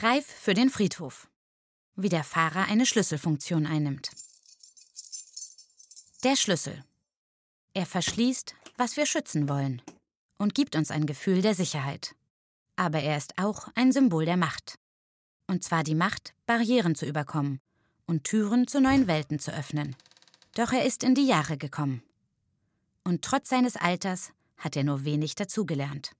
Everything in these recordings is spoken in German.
Reif für den Friedhof. Wie der Fahrer eine Schlüsselfunktion einnimmt. Der Schlüssel. Er verschließt, was wir schützen wollen und gibt uns ein Gefühl der Sicherheit. Aber er ist auch ein Symbol der Macht. Und zwar die Macht, Barrieren zu überkommen und Türen zu neuen Welten zu öffnen. Doch er ist in die Jahre gekommen. Und trotz seines Alters hat er nur wenig dazugelernt.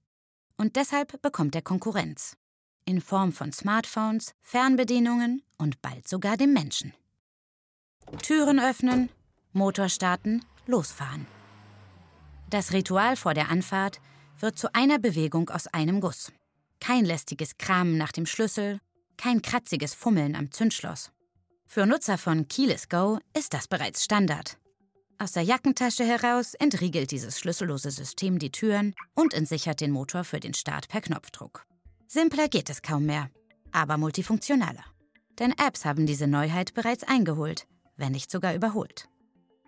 Und deshalb bekommt er Konkurrenz. In Form von Smartphones, Fernbedienungen und bald sogar dem Menschen. Türen öffnen, Motor starten, losfahren. Das Ritual vor der Anfahrt wird zu einer Bewegung aus einem Guss. Kein lästiges Kramen nach dem Schlüssel, kein kratziges Fummeln am Zündschloss. Für Nutzer von Keyless Go ist das bereits Standard. Aus der Jackentasche heraus entriegelt dieses schlüssellose System die Türen und entsichert den Motor für den Start per Knopfdruck. Simpler geht es kaum mehr, aber multifunktionaler. Denn Apps haben diese Neuheit bereits eingeholt, wenn nicht sogar überholt.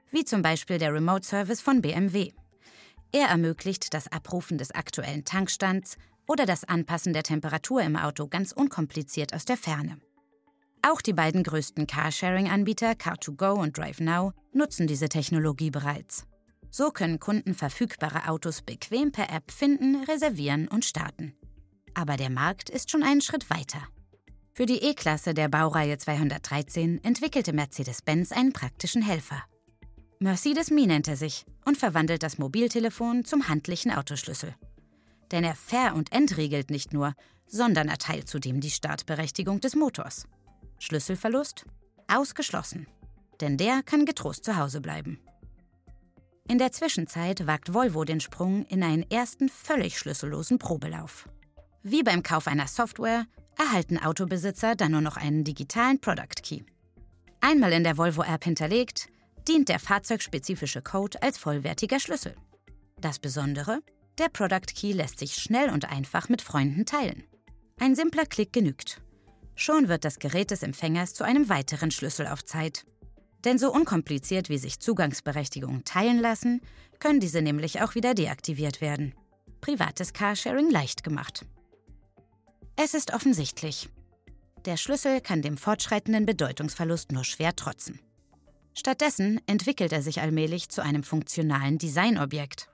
Wie zum Beispiel der Remote Service von BMW. Er ermöglicht das Abrufen des aktuellen Tankstands oder das Anpassen der Temperatur im Auto ganz unkompliziert aus der Ferne. Auch die beiden größten Carsharing-Anbieter Car2Go und DriveNow nutzen diese Technologie bereits. So können Kunden verfügbare Autos bequem per App finden, reservieren und starten. Aber der Markt ist schon einen Schritt weiter. Für die E-Klasse der Baureihe 213 entwickelte Mercedes-Benz einen praktischen Helfer. Mercedes Me nennt er sich und verwandelt das Mobiltelefon zum handlichen Autoschlüssel. Denn er ver- und entriegelt nicht nur, sondern erteilt zudem die Startberechtigung des Motors. Schlüsselverlust? Ausgeschlossen. Denn der kann getrost zu Hause bleiben. In der Zwischenzeit wagt Volvo den Sprung in einen ersten völlig schlüssellosen Probelauf. Wie beim Kauf einer Software erhalten Autobesitzer dann nur noch einen digitalen Product Key. Einmal in der Volvo-App hinterlegt, dient der fahrzeugspezifische Code als vollwertiger Schlüssel. Das Besondere, der Product Key lässt sich schnell und einfach mit Freunden teilen. Ein simpler Klick genügt. Schon wird das Gerät des Empfängers zu einem weiteren Schlüssel auf Zeit. Denn so unkompliziert wie sich Zugangsberechtigungen teilen lassen, können diese nämlich auch wieder deaktiviert werden. Privates Carsharing leicht gemacht. Es ist offensichtlich. Der Schlüssel kann dem fortschreitenden Bedeutungsverlust nur schwer trotzen. Stattdessen entwickelt er sich allmählich zu einem funktionalen Designobjekt.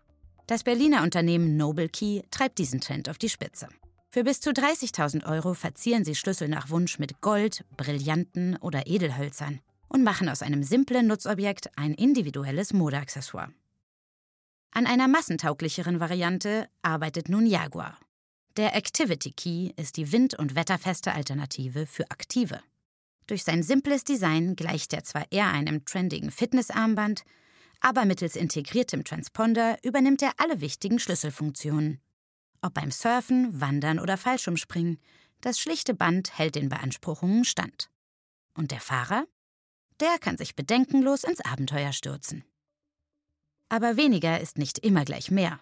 Das Berliner Unternehmen Noble Key treibt diesen Trend auf die Spitze. Für bis zu 30.000 Euro verzieren sie Schlüssel nach Wunsch mit Gold, Brillanten oder Edelhölzern und machen aus einem simplen Nutzobjekt ein individuelles Modeaccessoire. An einer massentauglicheren Variante arbeitet nun Jaguar. Der Activity Key ist die wind- und wetterfeste Alternative für Aktive. Durch sein simples Design gleicht er zwar eher einem trendigen Fitnessarmband, aber mittels integriertem Transponder übernimmt er alle wichtigen Schlüsselfunktionen. Ob beim Surfen, Wandern oder Fallschirmspringen, das schlichte Band hält den Beanspruchungen stand. Und der Fahrer? Der kann sich bedenkenlos ins Abenteuer stürzen. Aber weniger ist nicht immer gleich mehr.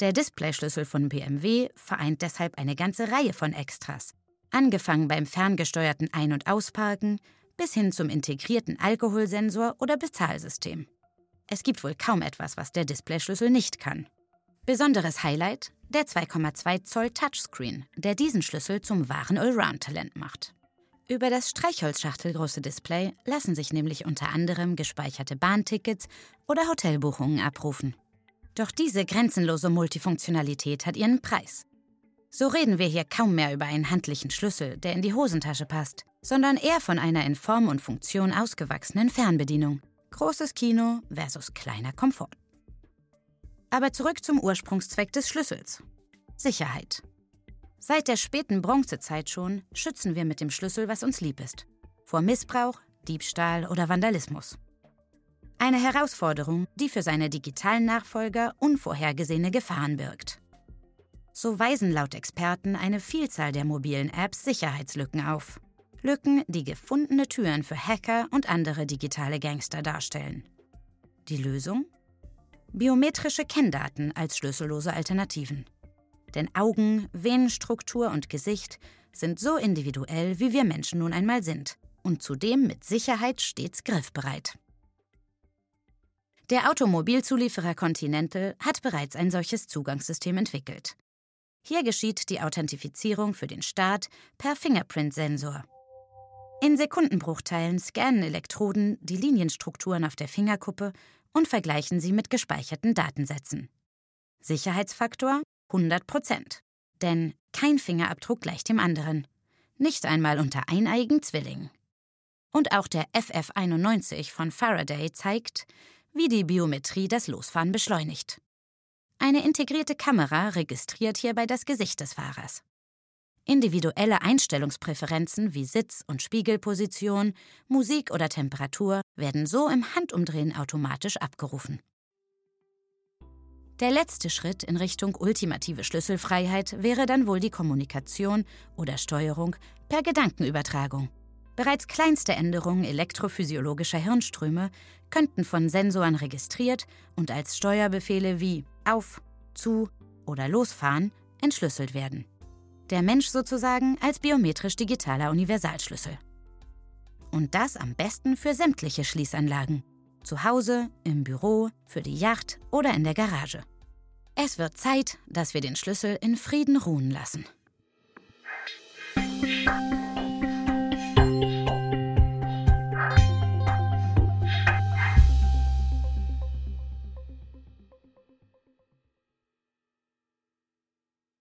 Der Displayschlüssel von BMW vereint deshalb eine ganze Reihe von Extras, Angefangen beim ferngesteuerten Ein- und Ausparken bis hin zum integrierten Alkoholsensor oder Bezahlsystem. Es gibt wohl kaum etwas, was der Displayschlüssel nicht kann. Besonderes Highlight der 2,2 Zoll Touchscreen, der diesen Schlüssel zum wahren Allround-Talent macht. Über das Streichholzschachtelgroße Display lassen sich nämlich unter anderem gespeicherte Bahntickets oder Hotelbuchungen abrufen. Doch diese grenzenlose Multifunktionalität hat ihren Preis. So reden wir hier kaum mehr über einen handlichen Schlüssel, der in die Hosentasche passt, sondern eher von einer in Form und Funktion ausgewachsenen Fernbedienung. Großes Kino versus kleiner Komfort. Aber zurück zum Ursprungszweck des Schlüssels. Sicherheit. Seit der späten Bronzezeit schon schützen wir mit dem Schlüssel, was uns lieb ist. Vor Missbrauch, Diebstahl oder Vandalismus. Eine Herausforderung, die für seine digitalen Nachfolger unvorhergesehene Gefahren birgt. So weisen laut Experten eine Vielzahl der mobilen Apps Sicherheitslücken auf. Lücken, die gefundene Türen für Hacker und andere digitale Gangster darstellen. Die Lösung? Biometrische Kenndaten als schlüssellose Alternativen. Denn Augen, Venenstruktur und Gesicht sind so individuell, wie wir Menschen nun einmal sind und zudem mit Sicherheit stets griffbereit. Der Automobilzulieferer Continental hat bereits ein solches Zugangssystem entwickelt. Hier geschieht die Authentifizierung für den Start per Fingerprint-Sensor. In Sekundenbruchteilen scannen Elektroden die Linienstrukturen auf der Fingerkuppe und vergleichen sie mit gespeicherten Datensätzen. Sicherheitsfaktor 100 Prozent. Denn kein Fingerabdruck gleicht dem anderen. Nicht einmal unter eineigen Zwillingen. Und auch der FF91 von Faraday zeigt, wie die Biometrie das Losfahren beschleunigt. Eine integrierte Kamera registriert hierbei das Gesicht des Fahrers. Individuelle Einstellungspräferenzen wie Sitz- und Spiegelposition, Musik oder Temperatur werden so im Handumdrehen automatisch abgerufen. Der letzte Schritt in Richtung ultimative Schlüsselfreiheit wäre dann wohl die Kommunikation oder Steuerung per Gedankenübertragung. Bereits kleinste Änderungen elektrophysiologischer Hirnströme könnten von Sensoren registriert und als Steuerbefehle wie auf, zu oder losfahren entschlüsselt werden. Der Mensch sozusagen als biometrisch digitaler Universalschlüssel. Und das am besten für sämtliche Schließanlagen. Zu Hause, im Büro, für die Yacht oder in der Garage. Es wird Zeit, dass wir den Schlüssel in Frieden ruhen lassen.